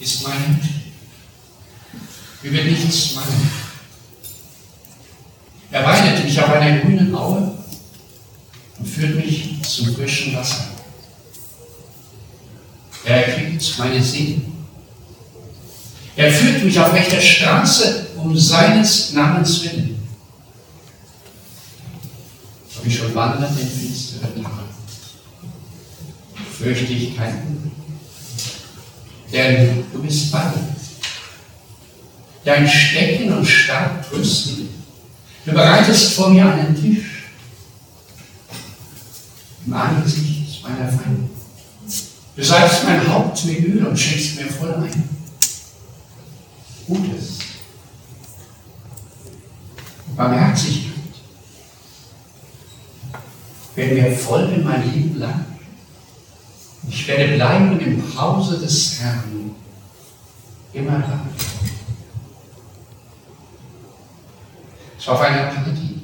ist mein Hütte. Über nichts mangel. Er weidet mich auf einer grünen Aue und führt mich zum frischen Wasser. Er erquickt meine Seele. Er führt mich auf rechter Straße um seines Namens willen. Ob ich schon wandert in finsteren Nacht, fürchte ich keinen denn du bist bei mir. Dein Stecken und Stab trösten. Du bereitest vor mir einen Tisch im Angesicht meiner Feinde. Du salbst mein Haupt mit Öl und schenkst mir voll ein. Gutes. Barmherzigkeit. Wenn mir folgen mein Leben lang. Ich werde bleiben im Hause des Herrn immer lang. Es war auf einer Party.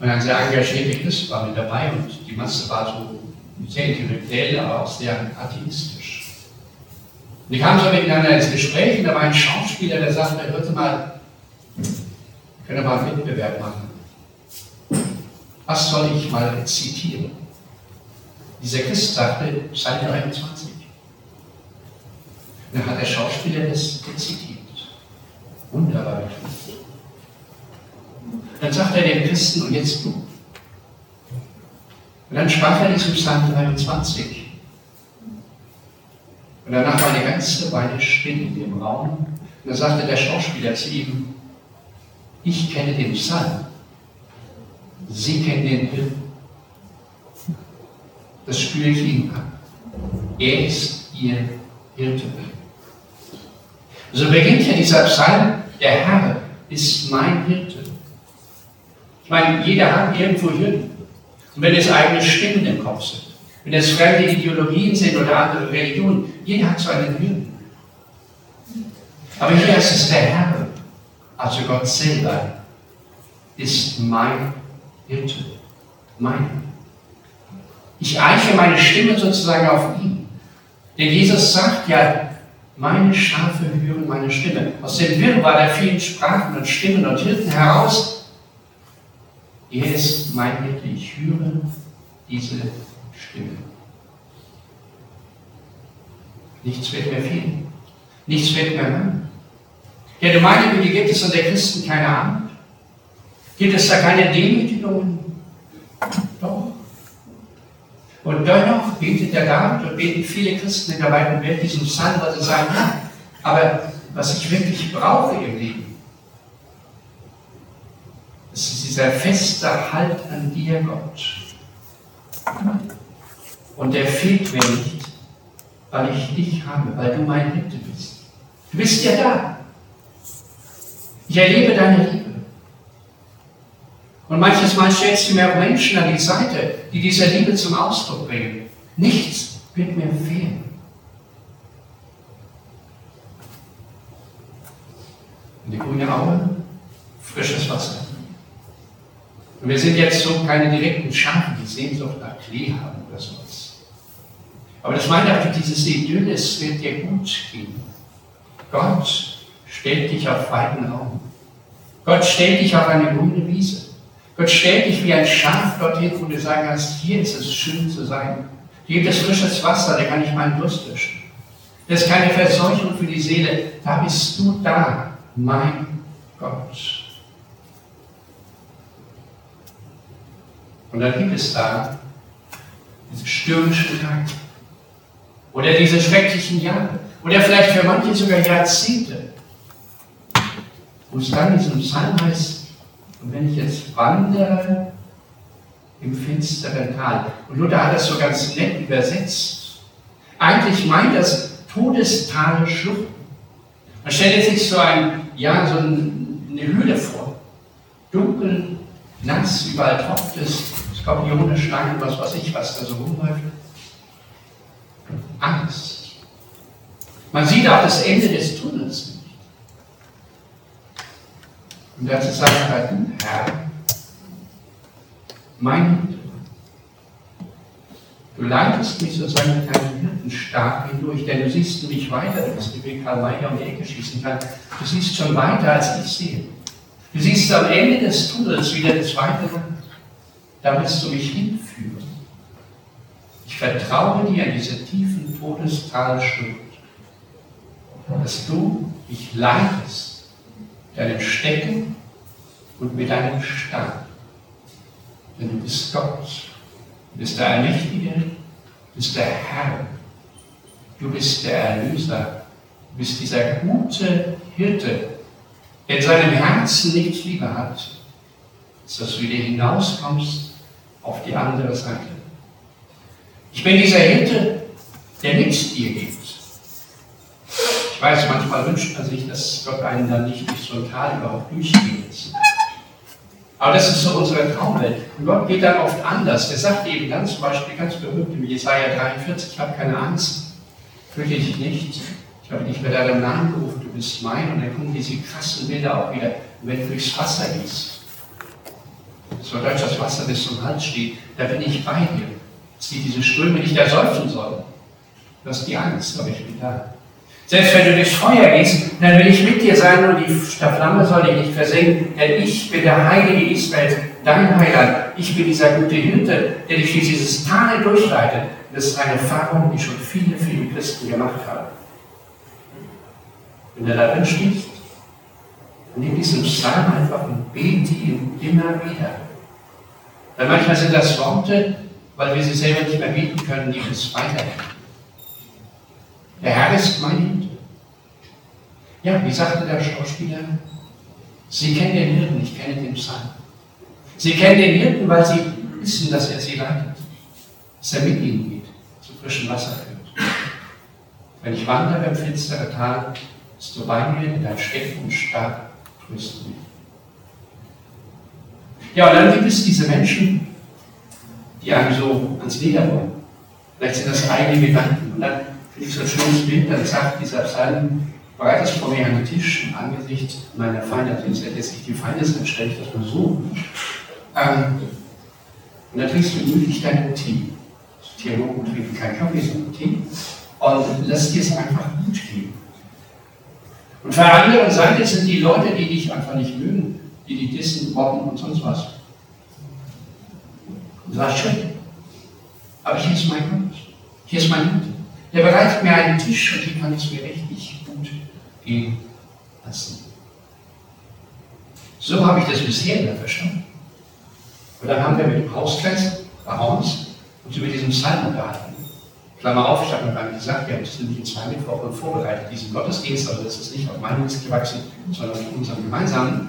Und ein sehr engagierter Christ war mit dabei und die Masse war so sehr intellektuell, aber auch sehr atheistisch. Und die kamen so miteinander ins Gespräch und da war ein Schauspieler, der sagte, hörte mal, wir können mal einen Wettbewerb machen. Was soll ich mal zitieren? Dieser Christ sagte, Psalm 23. Dann hat der Schauspieler das zitiert. Wunderbar. Dann sagt er dem Christen, und jetzt du. Und dann sprach er diesen Psalm 23. Und danach war eine ganze Weile still in dem Raum. Und dann sagte der Schauspieler zu ihm, ich kenne den Psalm. Sie kennen den Hirten. Das spüre ich ab. Er ist ihr Hirte. So beginnt ja dieser Psalm, der Herr ist mein Hirte. Ich meine, jeder hat irgendwo Hirten. Und wenn es eigene Stimmen im Kopf sind, wenn es fremde Ideologien sind oder andere Religionen, jeder hat so einen Hirten. Aber hier ist es der Herr, also Gott selber, ist mein Hirte. Mein ich eiche meine Stimme sozusagen auf ihn. Denn Jesus sagt ja, meine Schafe hören meine Stimme. Aus dem Wirrwarr der vielen Sprachen und Stimmen und Hirten heraus, er ist mein Hirte, ich höre diese Stimme. Nichts wird mehr fehlen. Nichts wird mehr machen. Ja, du meine Güte, gibt es unter Christen keine Armut? Gibt es da keine Demütigungen? Doch. Und dennoch betet der David und beten viele Christen in der weiten Welt diesen Psalm, weil sie sagen, aber was ich wirklich brauche im Leben, das ist dieser feste Halt an dir, Gott. Und der fehlt mir nicht, weil ich dich habe, weil du mein Liebe bist. Du bist ja da. Ich erlebe deine Liebe. Und manches Mal stellst du mir auch Menschen an die Seite, die diese Liebe zum Ausdruck bringen. Nichts wird mir fehlen. Und die grüne Aue, frisches Wasser. Und wir sind jetzt so keine direkten Schafen, die Sehnsucht nach Klee haben oder sowas. Aber das auch dieses Idyll, es wird dir gut gehen. Gott stellt dich auf weiten Raum. Gott stellt dich auf eine grüne Wiese. Gott stellt dich wie ein Schaf dorthin, wo du sagen kannst, hier ist es schön zu sein. Hier gibt es frisches Wasser, da kann ich meinen Durst löschen. Das ist keine Verseuchung für die Seele. Da bist du da, mein Gott. Und dann gibt es da diese stürmischen Tage. Oder diese schrecklichen Jahre. Oder vielleicht für manche sogar Jahrzehnte. Wo es dann in diesem Psalm heißt, und wenn ich jetzt wandere im finsteren Tal, und Luther hat das so ganz nett übersetzt, eigentlich meint das Todestal Schluchten. Man stellt sich so ein, ja, so eine Höhle vor. Dunkel, nass, überall tropft es, Skorpione, Schlangen, was weiß ich, was da so rumläuft. Angst. Man sieht auch das Ende des Tunnels und dazu sagt er, Herr, mein Hund, du leitest mich sozusagen mit deinem Hirtenstab hindurch, denn du siehst mich weiter, dass du wie Karl Mayer um die Ecke schießen kann. Du siehst schon weiter, als ich sehe. Du siehst am Ende des Tunnels wieder das Weitere. Da wirst du mich hinführen. Ich vertraue dir in diese tiefen Todestalschlucht, dass du mich leitest, deinem Stecken und mit deinem Stab. Denn du bist Gott, du bist der Allmächtige, du bist der Herr, du bist der Erlöser, du bist dieser gute Hirte, der in seinem Herzen nichts lieber hat, als dass du wieder hinauskommst auf die andere Seite. Ich bin dieser Hirte, der mit dir geht. Ich weiß, manchmal wünscht man sich, dass Gott einen dann nicht durch so ein Tal überhaupt durchgehen lässt. Aber das ist so unsere Traumwelt. Und Gott geht dann oft anders. Er sagt eben dann zum Beispiel ganz berühmt in Jesaja 43, ich habe keine Angst, fürchte dich nicht. Ich habe dich bei deinem Namen gerufen, du bist mein. Und dann kommen diese krassen Bilder auch wieder, wenn du durchs Wasser gehst. So Deutsch das Wasser bis zum Hals steht, da bin ich bei dir. Dass die diese Ströme nicht ersäufen sollen. Du hast die Angst, aber ich bin da. Selbst wenn du durchs Feuer gehst, dann will ich mit dir sein und die Flamme soll dich nicht versenken, denn ich bin der Heilige Israel, dein Heiland. Ich bin dieser gute Hirte, der dich durch dieses Tal durchleitet. Das ist eine Erfahrung, die schon viele, viele Christen gemacht haben. Wenn du da drin stehst, nimm diesen Psalm einfach und bete ihn immer wieder. Weil manchmal sind das Worte, weil wir sie selber nicht mehr beten können, die uns weiterhelfen. Der Herr ist mein Hirte. Ja, wie sagte der Schauspieler? Sie kennen den Hirten, ich kenne den Psalm. Sie kennen den Hirten, weil sie wissen, dass er sie leitet, dass er mit ihnen geht, zu frischem Wasser führt. Wenn ich wandere im finsteren Tal, bist du bei mir, in dein Stecken und Stab trösten mich. Ja, und dann gibt es diese Menschen, die einem so ans Leder wollen. Vielleicht sind das eigene Gedanken. Und dann ich so schönes Bild, dann sagt dieser Psalm, bereitest vor mir einen Tisch im Angesicht meiner Feinde. Also jetzt sich die Feinde sind, stelle ich das mal so. Ähm, und dann trinkst du gemütlich deinen Tee. Theologen trinken keinen Kaffee, sondern Tee. Und lass dir es einfach gut gehen. Und für der anderen Seite sind die Leute, die dich einfach nicht mögen, die dich dissen, mobben und sonst was. Und du sagst, schön. Aber hier ist mein Gott. Hier ist mein Gott. Der bereitet mir einen Tisch und hier kann es mir richtig gut gehen lassen. So habe ich das bisher immer verstanden. Und dann haben wir mit dem Hauskreis bei uns uns über diesen Psalm unterhalten. Klammer auf, ich habe mir gerade gesagt, wir haben das nämlich in zwei Mittwochen vorbereitet, diesen Gottesdienst, also das ist nicht auf meinem Mist gewachsen, sondern auf unserem gemeinsamen.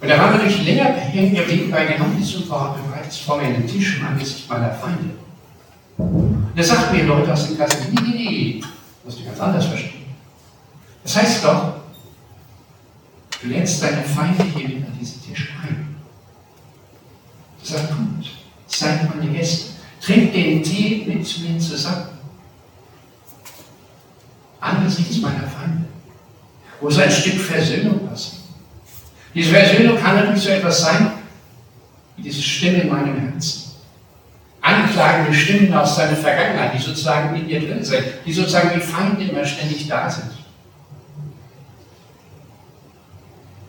Und da haben wir durch länger hängen geblieben, weil wir haben diesen Wort bereitet vor mir einen Tisch im Angesicht meiner Feinde. Und da sagt mir Leute aus dem Klasse, nee, nee, nee, musst du ganz anders verstehen. Das heißt doch, du lädst deine Feinde hier mit an diesen Tisch ein. Du sagst, gut, seid meine Gäste. Trink den Tee mit mir zusammen. Angesichts meiner Feinde. Wo so ein Stück Versöhnung passiert. Diese Versöhnung kann natürlich so etwas sein, wie diese Stimme in meinem Herzen. Anklagende Stimmen aus seiner Vergangenheit, die sozusagen in dir drin sind, die sozusagen wie Feinde immer ständig da sind.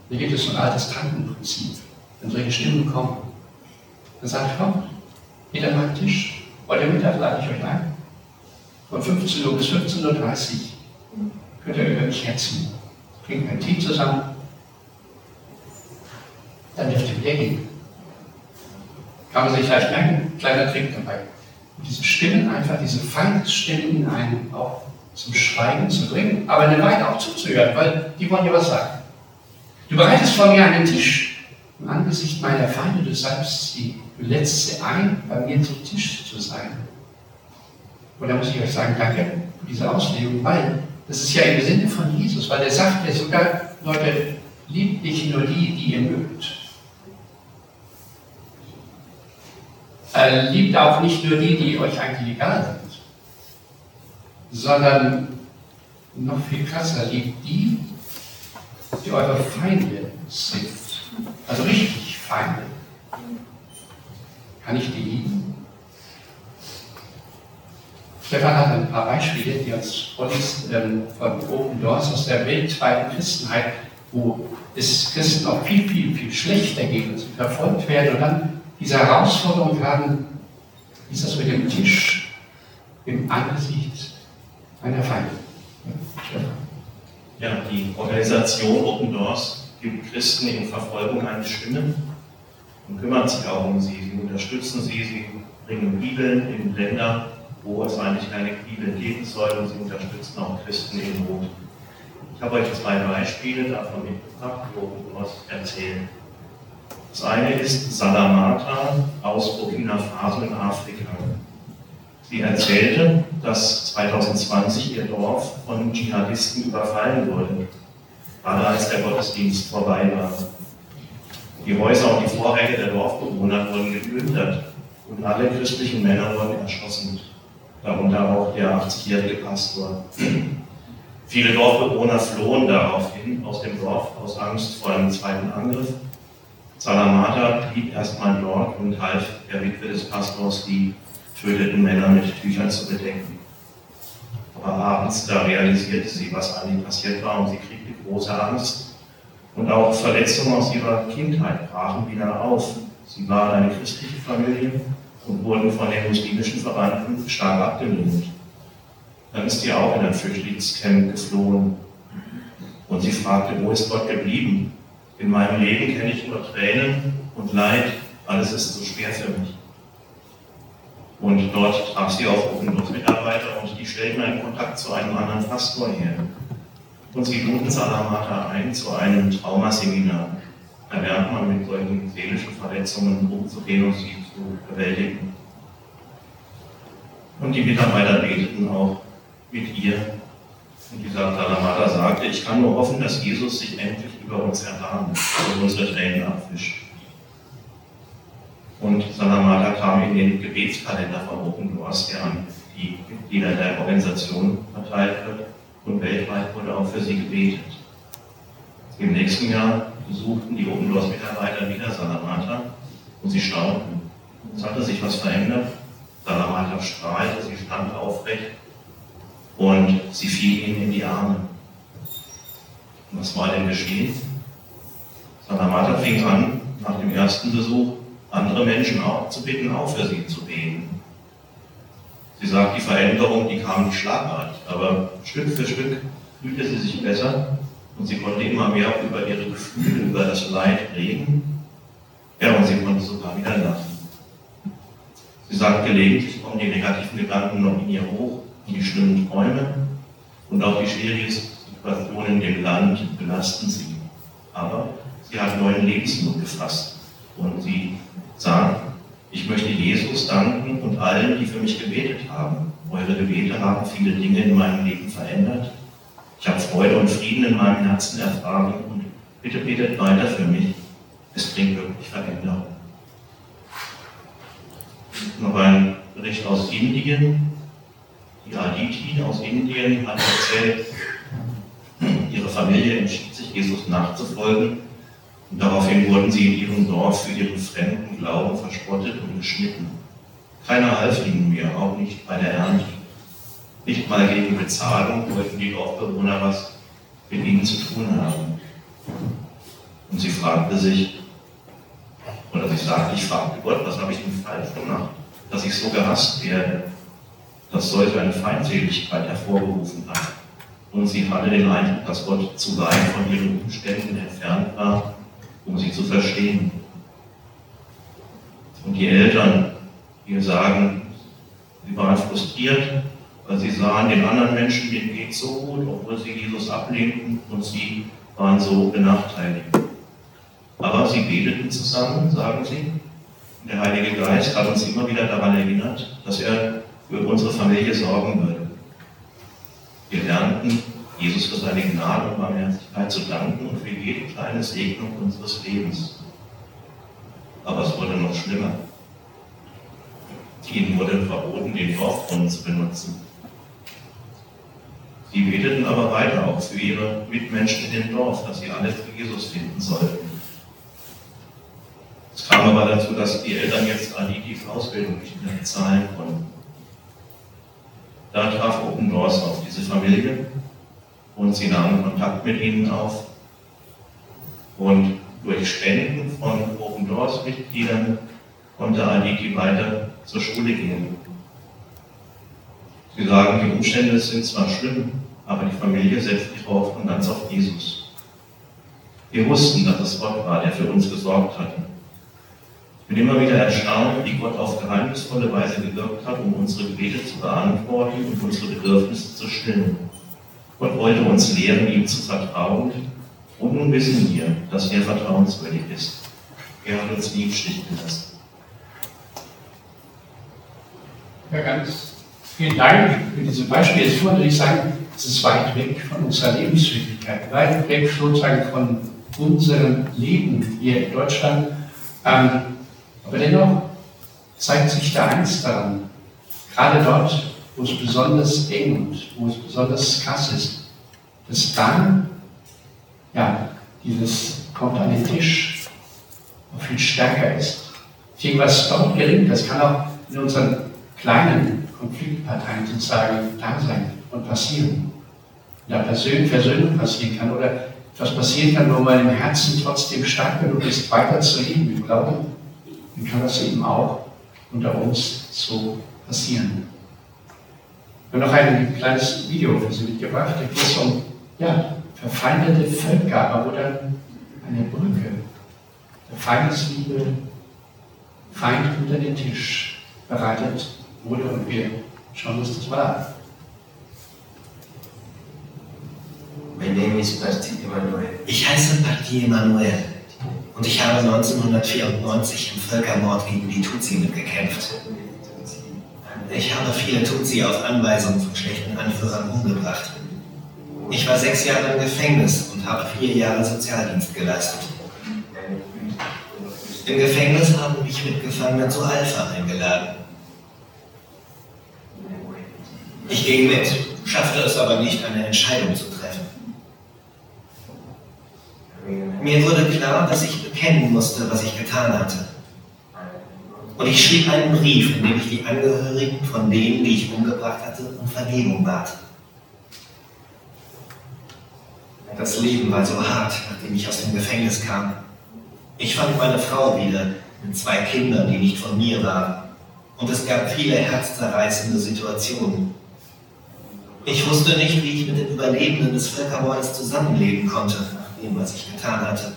Hier gibt es so ein altes Tankenprinzip. Wenn solche Stimmen kommen, dann sagt komm, geht an meinen Tisch. Heute Mittag lade ich euch ein. Von 15 Uhr bis 15.30 Uhr könnt ihr über mich herziehen. Trinken einen Tee zusammen. Dann dürft ihr wieder gehen. Kann man sich vielleicht merken, kleiner Trick dabei. Und diese Stimmen einfach, diese Feindstimmen in einen auch zum Schweigen zu bringen, aber eine Weile auch zuzuhören, weil die wollen ja was sagen. Du bereitest vor mir einen Tisch im Angesicht meiner Feinde, du salbst sie, sie ein, bei mir zu Tisch zu sein. Und da muss ich euch sagen, danke für diese Auslegung, weil das ist ja im Sinne von Jesus, weil er sagt ja sogar, Leute, liebt nicht nur die, die ihr mögt. Er liebt auch nicht nur die, die euch eigentlich egal sind, sondern noch viel krasser, liebt die, die eure Feinde sind. Also richtig Feinde. Kann ich die lieben? Stefan hat ein paar Beispiele, die uns vorliest ähm, von Open Doors aus der weltweiten Christenheit, wo es Christen auch viel, viel, viel schlechter geht und sie verfolgt werden und dann diese Herausforderung haben, ist das mit dem Tisch im Angesicht einer Feinde? Ja, die Organisation Open Doors gibt Christen in Verfolgung eine Stimme und kümmert sich auch um sie. Sie unterstützen sie, sie bringen Bibeln in Länder, wo es eigentlich keine Bibel geben soll und sie unterstützen auch Christen in Not. Ich habe euch zwei Beispiele davon mitgebracht, wo Open erzählen. Das eine ist Salamata aus Burkina Faso in Afrika. Sie erzählte, dass 2020 ihr Dorf von Dschihadisten überfallen wurde, gerade als der Gottesdienst vorbei war. Die Häuser und die Vorräte der Dorfbewohner wurden geplündert und alle christlichen Männer wurden erschossen, darunter auch der 80-jährige Pastor. Viele Dorfbewohner flohen daraufhin aus dem Dorf aus Angst vor einem zweiten Angriff. Salamata blieb erstmal dort und half der Witwe des Pastors, die töteten Männer mit Tüchern zu bedecken. Aber abends, da realisierte sie, was an ihr passiert war und sie kriegte große Angst. Und auch Verletzungen aus ihrer Kindheit brachen wieder auf. Sie waren eine christliche Familie und wurden von den muslimischen Verwandten stark abgelehnt. Dann ist sie auch in ein Flüchtlingscamp geflohen. Und sie fragte, wo ist Gott geblieben? In meinem Leben kenne ich nur Tränen und Leid. Alles ist so schwer für mich. Und dort traf sie auf Mitarbeiter und die stellten einen Kontakt zu einem anderen Pastor her. Und sie luden Salamata ein zu einem Traumaseminar. Da lernt man mit solchen seelischen Verletzungen umzugehen und sie zu bewältigen. Und die Mitarbeiter beteten auch mit ihr. Und dieser Salamata sagte, ich kann nur hoffen, dass Jesus sich endlich über uns erbarmt und unsere Tränen abwischt. Und Salamata kam in den Gebetskalender von Open Doors, der an die Mitglieder der Organisation verteilt wird. Und weltweit wurde auch für sie gebetet. Im nächsten Jahr besuchten die Open Doors Mitarbeiter wieder Salamata und sie staunten. Es hatte sich was verändert. Salamata strahlte, sie stand aufrecht und sie fiel ihnen in die Arme. Was war denn geschehen? Salamata fing an, nach dem ersten Besuch andere Menschen auch zu bitten, auch für sie zu beten. Sie sagt, die Veränderung, die kam nicht schlagartig, aber Stück für Stück fühlte sie sich besser und sie konnte immer mehr über ihre Gefühle, über das Leid reden. Ja, und sie konnte sogar wieder lachen. Sie sagt, gelegentlich kommen die negativen Gedanken noch in ihr hoch, die schlimmen Träume und auch die schwierigen Situationen in dem Land belasten sie. Aber sie hat neuen Lebensmut gefasst und sie sagt, ich möchte Jesus danken und allen, die für mich gebetet haben. Eure Gebete haben viele Dinge in meinem Leben verändert. Ich habe Freude und Frieden in meinem Herzen erfahren und bitte betet weiter für mich. Es bringt wirklich Veränderung. Noch ein Bericht aus Indien. Indien hat erzählt, ihre Familie entschied sich, Jesus nachzufolgen und daraufhin wurden sie in ihrem Dorf für ihren fremden Glauben verspottet und geschnitten. Keiner half ihnen mehr, auch nicht bei der Ernte. Nicht mal gegen Bezahlung wollten die Dorfbewohner was mit ihnen zu tun haben. Und sie fragte sich, oder sie sagte, ich fragte Gott, was habe ich denn falsch gemacht, dass ich so gehasst werde, dass solche eine Feindseligkeit hervorgerufen hat. Und sie hatte den Eindruck, dass Gott zu weit von ihren Umständen entfernt war um sie zu verstehen. Und die Eltern, die sagen, sie waren frustriert, weil sie sahen den anderen Menschen, denen geht so gut, obwohl sie Jesus ablehnten und sie waren so benachteiligt. Aber sie beteten zusammen, sagen sie. Der Heilige Geist hat uns immer wieder daran erinnert, dass er für unsere Familie sorgen würde. Wir lernten Jesus für seine Gnade und Barmherzigkeit zu danken und für jede kleine Segnung unseres Lebens. Aber es wurde noch schlimmer. Ihnen wurde verboten, den Dorfbrunnen zu benutzen. Sie beteten aber weiter auch für ihre Mitmenschen in dem Dorf, dass sie alle zu Jesus finden sollten. Es kam aber dazu, dass die Eltern jetzt Aditis Ausbildung nicht mehr bezahlen konnten. Da traf Open Doors auf diese Familie und sie nahmen Kontakt mit ihnen auf. Und durch Spenden von Open Doors Mitgliedern konnte Aditi weiter zur Schule gehen. Sie sagen, die Umstände sind zwar schlimm, aber die Familie setzt ihre Hoffnung ganz auf Jesus. Wir wussten, dass es Gott war, der für uns gesorgt hatte. Bin immer wieder erstaunt, wie Gott auf geheimnisvolle Weise gewirkt hat, um unsere Gebete zu beantworten und unsere Bedürfnisse zu stillen. Gott wollte uns lehren, ihm zu vertrauen. Und nun wissen wir, dass er vertrauenswürdig ist. Er hat uns nie im Stich gelassen. Ja, ganz vielen Dank für diese Beispiele. Jetzt würde ich sagen, es ist weit weg von unserer Lebenswirklichkeit, weit weg sozusagen von unserem Leben hier in Deutschland. Ähm, aber dennoch zeigt sich da eins daran, gerade dort, wo es besonders eng und wo es besonders krass ist, dass dann, ja, dieses kommt an den Tisch noch viel stärker ist. Deswegen, was dort gelingt, das kann auch in unseren kleinen Konfliktparteien sozusagen da sein und passieren. Da Persön Versöhnung passieren kann oder etwas passieren kann, wo man im Herzen trotzdem stark genug ist, weiter zu leben im Glauben, dann kann das eben auch unter uns so passieren. Und noch ein kleines Video für Sie mitgebracht. Da geht es um ja, verfeindete Völker, aber wo dann eine Brücke der Feindesliebe, Feind unter den Tisch bereitet wurde und wir schauen uns das mal an. My name is Parti Emanuel. Ich heiße Parti Emanuel und ich habe 1994 im Völkermord gegen die Tutsi mitgekämpft. Ich habe viele Tutsi auf Anweisung von schlechten Anführern umgebracht. Ich war sechs Jahre im Gefängnis und habe vier Jahre Sozialdienst geleistet. Im Gefängnis haben mich Mitgefangene zu Alpha eingeladen. Ich ging mit, schaffte es aber nicht, eine Entscheidung zu treffen. Mir wurde klar, dass ich bekennen musste, was ich getan hatte. Und ich schrieb einen Brief, in dem ich die Angehörigen von denen, die ich umgebracht hatte, um Vergebung bat. Das Leben war so hart, nachdem ich aus dem Gefängnis kam. Ich fand meine Frau wieder mit zwei Kindern, die nicht von mir waren. Und es gab viele herzzerreißende Situationen. Ich wusste nicht, wie ich mit den Überlebenden des Völkermordes zusammenleben konnte, nach dem, was ich getan hatte.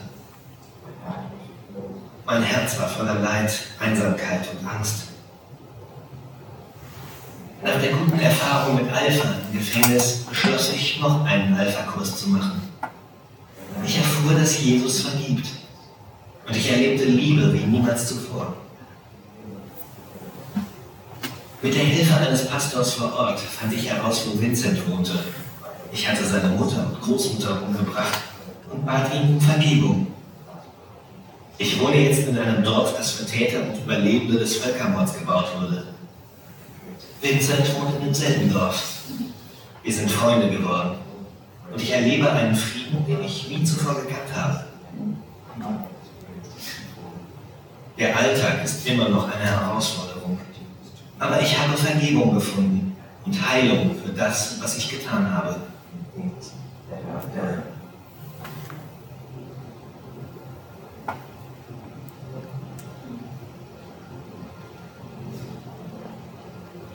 Mein Herz war voller Leid, Einsamkeit und Angst. Nach der guten Erfahrung mit Alpha im Gefängnis beschloss ich, noch einen Alpha-Kurs zu machen. Ich erfuhr, dass Jesus vergibt. Und ich erlebte Liebe wie niemals zuvor. Mit der Hilfe eines Pastors vor Ort fand ich heraus, wo Vincent wohnte. Ich hatte seine Mutter und Großmutter umgebracht und bat ihn um Vergebung. Ich wohne jetzt in einem Dorf, das für Täter und Überlebende des Völkermords gebaut wurde. Vincent wohnt in demselben Dorf. Wir sind Freunde geworden. Und ich erlebe einen Frieden, den ich nie zuvor gekannt habe. Der Alltag ist immer noch eine Herausforderung. Aber ich habe Vergebung gefunden und Heilung für das, was ich getan habe.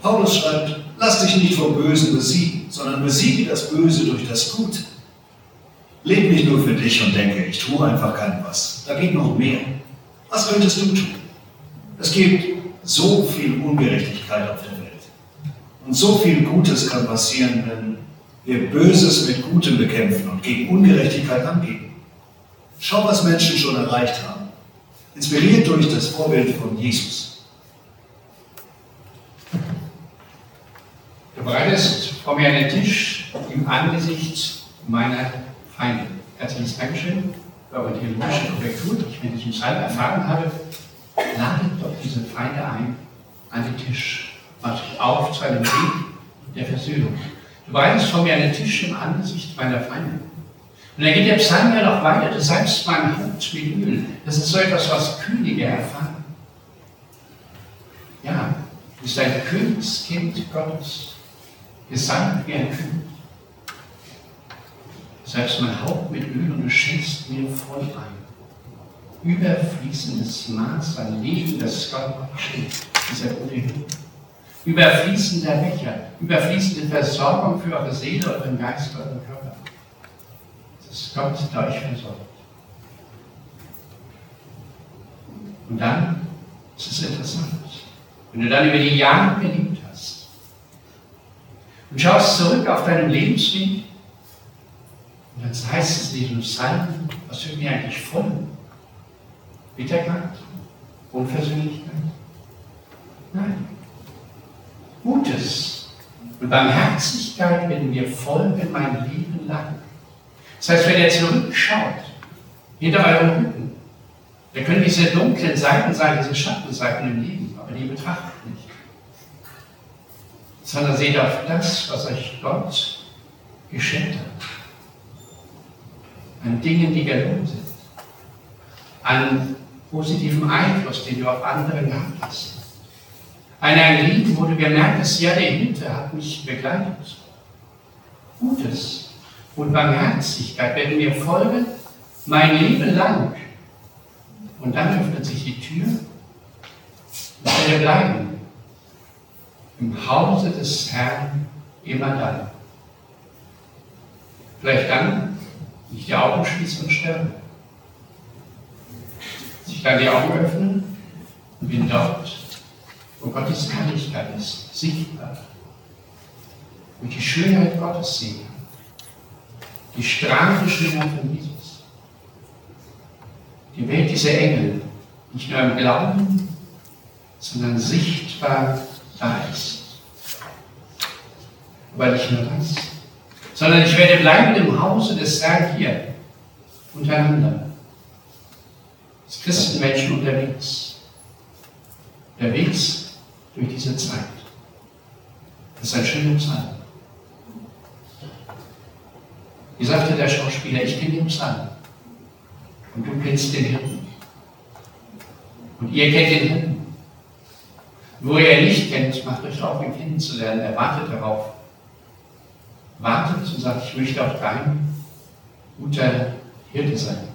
Paulus schreibt, lass dich nicht vom Bösen besiegen, sondern besiege das Böse durch das Gute. Leb nicht nur für dich und denke, ich tue einfach kein was. Da geht noch mehr. Was könntest du tun? Es gibt so viel Ungerechtigkeit auf der Welt. Und so viel Gutes kann passieren, wenn wir Böses mit Gutem bekämpfen und gegen Ungerechtigkeit angehen. Schau, was Menschen schon erreicht haben. Inspiriert durch das Vorbild von Jesus. Du bereitest vor mir einen Tisch im Angesicht meiner Feinde. Herzliches Dankeschön für eure theologische Korrektur, die ich mit diesem Psalm erfahren habe. Ladet doch diese Feinde ein an den Tisch. Macht euch auf zu einem Weg der Versöhnung. Du bereitest vor mir einen Tisch im Angesicht meiner Feinde. Und dann geht der Psalm ja noch weiter. Du salbst mein Haupt mit Öl. Das ist so etwas, was Könige erfahren. Ja, du bist ein Königskind Gottes. Ein König. Selbst mein Haupt mit Öl und du schenkst mir voll ein. Überfließendes Maß an Leben, das Gott schenkt, dieser gute Hirte. Überfließender Becher, überfließende Versorgung für eure Seele, euren Geist, euren Körper. Das Gott, der euch versorgt. Und dann, das ist interessant, wenn du dann über die Jahre geliebt hast und schaust zurück auf deinen Lebensweg, und dann heißt es in diesem Psalm, was wird mir eigentlich voll? Bitterkeit? Unversöhnlichkeit? Nein. Gutes und Barmherzigkeit werden mir folgen mein Leben lang. Das heißt, wenn ihr zurückschaut, hinter eurem Rücken, wir können diese dunklen Seiten sein, diese Schattenseiten im Leben, aber die betrachtet nicht. Sondern seht auf das, was euch Gott geschenkt hat. An Dingen, die gelohnt sind. An positivem Einfluss, den du auf andere gehabt hast. An ein Leben, wo du gemerkt hast, ja, der Hinter hat mich begleitet. Gutes und Barmherzigkeit werden mir folgen, mein Leben lang. Und dann öffnet sich die Tür und wir bleiben im Hause des Herrn immer dann. Vielleicht dann nicht die Augen schließen und sterben. Sich dann die Augen öffnen und bin dort, wo Gottes Herrlichkeit ist, sichtbar. Und die Schönheit Gottes sehen. Die strahlende Schönheit von Jesus die Welt dieser Engel nicht nur im Glauben, sondern sichtbar ist. Aber nicht nur das, sondern ich werde bleiben im Hause des Herrn hier, untereinander. Als Christenmenschen unterwegs. Unterwegs durch diese Zeit. Das ist ein schöner Psalm. Wie sagte der Schauspieler, ich kenne den Psalm. Und du kennst den Hirten. Und ihr kennt den Hirten. Wo ihn nicht kennt, macht euch auf, ihn kennenzulernen. Er wartet darauf. Wartet und sagt, ich möchte auch dein guter Hirte sein.